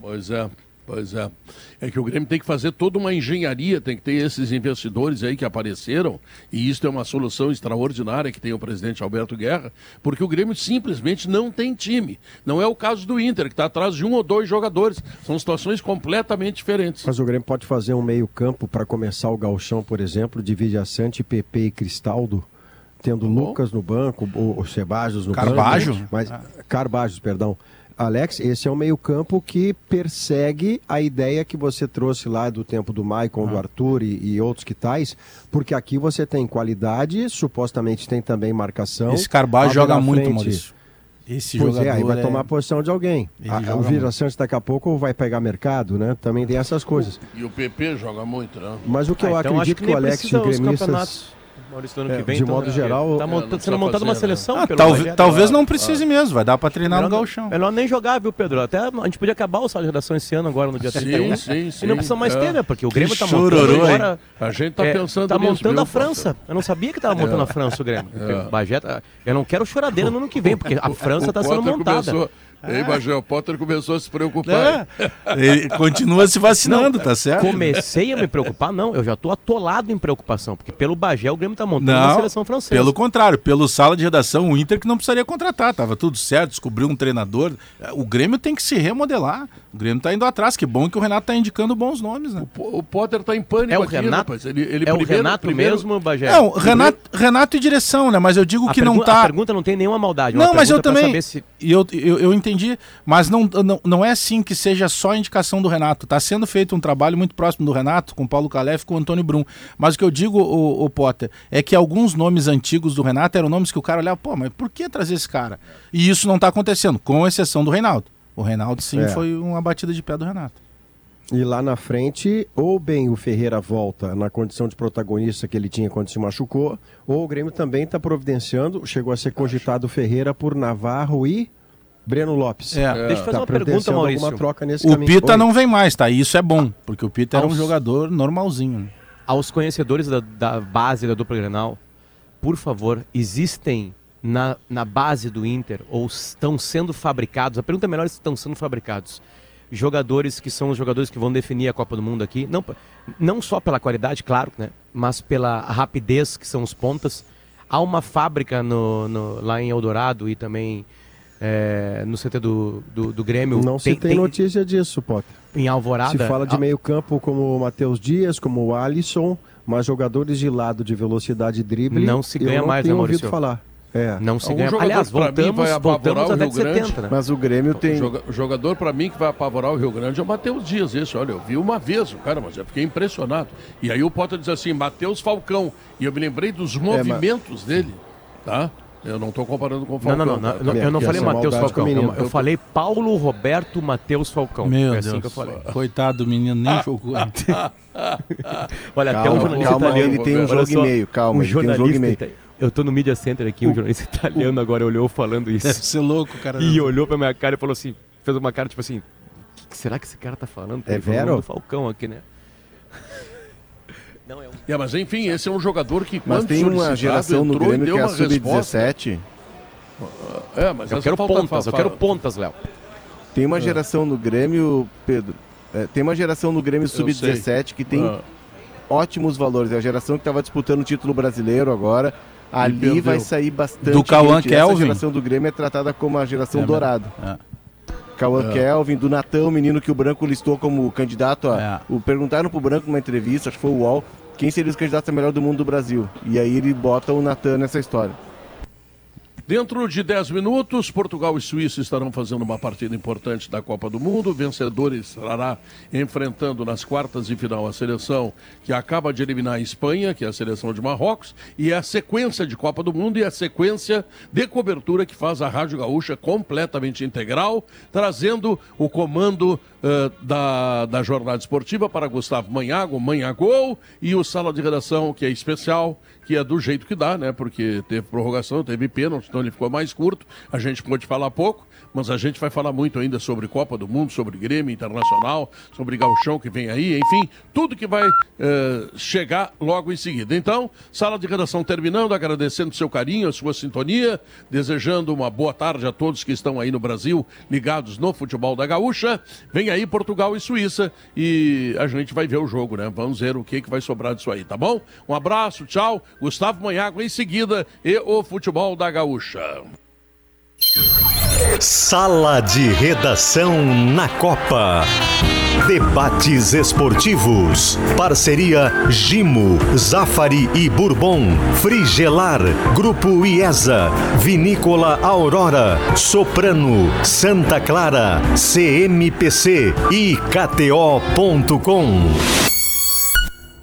Pois é, pois é. É que o Grêmio tem que fazer toda uma engenharia, tem que ter esses investidores aí que apareceram, e isso é uma solução extraordinária que tem o presidente Alberto Guerra, porque o Grêmio simplesmente não tem time. Não é o caso do Inter, que está atrás de um ou dois jogadores. São situações completamente diferentes. Mas o Grêmio pode fazer um meio-campo para começar o Galchão, por exemplo, divide a Sante, PP e Cristaldo, tendo Lucas no banco, o, o Sebajos no Carbajo? banco. Mas, Carbajos, perdão. Alex, esse é um meio-campo que persegue a ideia que você trouxe lá do tempo do Maicon, do Arthur e, e outros que tais, porque aqui você tem qualidade, supostamente tem também marcação. Esse Abre joga muito, frente. Maurício. Esse Pois jogador é, aí vai é- tomar a posição de alguém. Ele A- o Vira muito. Santos daqui a pouco vai pegar mercado, né? Também tem essas coisas. E o PP joga muito, né? Mas o que eu Ah, então acho acredito que que, o Alex e o gremistas... Maurício, do ano É, que vem, de então, modo né? geral- Tá, É, mon- não tá precisa sendo montada uma né? seleção Ah, pelo talvez, talvez não precise mesmo, vai dar pra treinar no Melhor, galchão. melhor nem jogar, viu, Pedro? Até a gente podia acabar o sala de redação esse ano agora no dia Sim, 31. sim, sim. E não precisa mais É. ter, né? Porque o Grêmio tá chororô, montando agora... A gente tá é, pensando Tá montando viu, a França. Eu não sabia que tava montando a França o Grêmio. É. Bagé tá- Eu não quero choradeira no ano que vem, porque a França O tá sendo montada. Ei, Bagé, o Potter começou a se preocupar. É, ele continua se vacinando, tá certo? Comecei a me preocupar, não. Eu já tô atolado em preocupação, porque pelo Bagé o Grêmio tá montando uma Não, seleção francesa. pelo contrário, pelo sala de redação, o Inter que não precisaria contratar, tava tudo certo, descobriu um treinador. O Grêmio tem que se remodelar. O Grêmio tá indo atrás, que bom que o Renato tá indicando bons nomes, né? O Potter tá em pânico É o aqui, Renato? rapaz. Ele, ele é o primeiro, Renato primeiro... mesmo, Bagé? Não, Renato, Renato e direção, né? Mas eu digo a que não tá. A pergunta não tem nenhuma maldade. uma Não, mas eu também. saber se- E eu, eu, eu entendi, mas não, não, não é assim que seja só indicação do Renato. Está sendo feito um trabalho muito próximo do Renato, com o Paulo Calef e com o Antônio Brum. Mas o que eu digo, o, o Potter, é que alguns nomes antigos do Renato eram nomes que o cara olhava, pô, mas por que trazer esse cara? E isso não está acontecendo, com exceção do Reinaldo. O Reinaldo, sim, É. foi uma batida de pé do Renato. E lá na frente, ou bem o Ferreira volta na condição de protagonista que ele tinha quando se machucou, ou o Grêmio também está providenciando, chegou a ser cogitado o Ferreira por Navarro e Breno Lopes. É. Deixa eu fazer Tá uma pergunta, Maurício. troca nesse O caminho. Pita Oi. não vem mais, tá? E isso é bom, porque o Pita era um Aos- jogador normalzinho. Aos conhecedores da, da base da dupla Grenal, por favor, existem na, na base do Inter, ou estão sendo fabricados, a pergunta é melhor se estão sendo fabricados, jogadores que são os jogadores que vão definir a Copa do Mundo aqui, não, não só pela qualidade, claro, né, mas pela rapidez que são os pontas. Há uma fábrica no, no- lá em Eldorado e também é, no CT do, do, do Grêmio. Não se tem, notícia disso, Potter. Em Alvorada. Se fala de Ah, meio campo como o Matheus Dias, como o Alisson, mas jogadores de lado de velocidade e drible, Não se eu ganha não mais, tenho né, ouvido falar. É. Não se ganha. jogador Aliás, pra mim voltamos, vai apavorar voltamos o à década Rio de Grande. 70, né? Mas o Grêmio tem. o jogador, para mim, que vai apavorar o Rio Grande é o Matheus Dias. Esse, olha, eu vi uma vez o cara, mas eu fiquei impressionado. E aí o Potter diz assim, Matheus Falcão. E eu me lembrei dos movimentos dele, tá? Eu não estou comparando com o Não, Falcão. não, não, não, tá? não, eu não falei ser Matheus Falcão. o Eu, menino. eu falei Paulo Roberto Matheus Falcão. Meu é assim Deus. que eu falei. Coitado do menino, nem jogou. Olha, até um Calma, jornalista calma, italiano. ele tem um jogo só, e meio, calma, um ele tem um jogo e jornalista meio. ita- Eu tô no Media Center aqui, um jornalista italiano agora olhou falando isso. Deve ser louco, cara. E olhou pra minha cara e falou assim, fez uma cara tipo assim, "Que que será que esse cara tá falando? É Ele falou o nome Vero? do Falcão aqui, né? Não, é um... É, mas enfim, esse é um jogador que Mas quando tem uma geração no Grêmio que é a uma resposta. sub-17. É, mas Eu quero pontas, eu quero pontas, Léo. Tem uma geração no Grêmio, Pedro, É, tem uma geração no Grêmio Sub-17 que tem Ah. ótimos valores. É a geração que estava disputando o título brasileiro agora. Ali vai sair bastante. Do Cauã. Kelvin. Essa geração do Grêmio é tratada como a geração É, dourada. É. Cauã É. Kelvin, do Natão, menino que o Branco listou como candidato a. É. O, perguntaram pro Branco numa entrevista, acho que foi o UOL, quem seria os candidatos a melhor do mundo do Brasil. E aí ele bota o Natan nessa história. Dentro de 10 minutos, Portugal e Suíça estarão fazendo uma partida importante da Copa do Mundo. O vencedor estará enfrentando nas quartas de final a seleção que acaba de eliminar a Espanha, que é a seleção de Marrocos, e é a sequência de Copa do Mundo e a sequência de cobertura que faz a Rádio Gaúcha completamente integral, trazendo o comando eh, da, da jornada esportiva para Gustavo Manhago, Manhagol, e o Sala de Redação, que é especial, que é do jeito que dá, né? Porque teve prorrogação, teve pênalti, então ele ficou mais curto. A gente pôde falar pouco, mas a gente vai falar muito ainda sobre Copa do Mundo, sobre Grêmio Internacional, sobre Gauchão que vem aí, enfim, tudo que vai eh, chegar logo em seguida. Então, sala de redação terminando, agradecendo seu carinho, a sua sintonia, desejando uma boa tarde a todos que estão aí no Brasil, ligados no futebol da Gaúcha. Vem aí Portugal e Suíça e a gente vai ver o jogo, né? Vamos ver o que, que vai sobrar disso aí, tá bom? Um abraço, tchau. Gustavo Manhago em seguida e o futebol da Gaúcha. Sala de Redação na Copa. Debates esportivos. Parceria Gimo, Zafari e Bourbon. Frigelar. Grupo IESA. Vinícola Aurora. Soprano. Santa Clara. CMPC e KTO.com.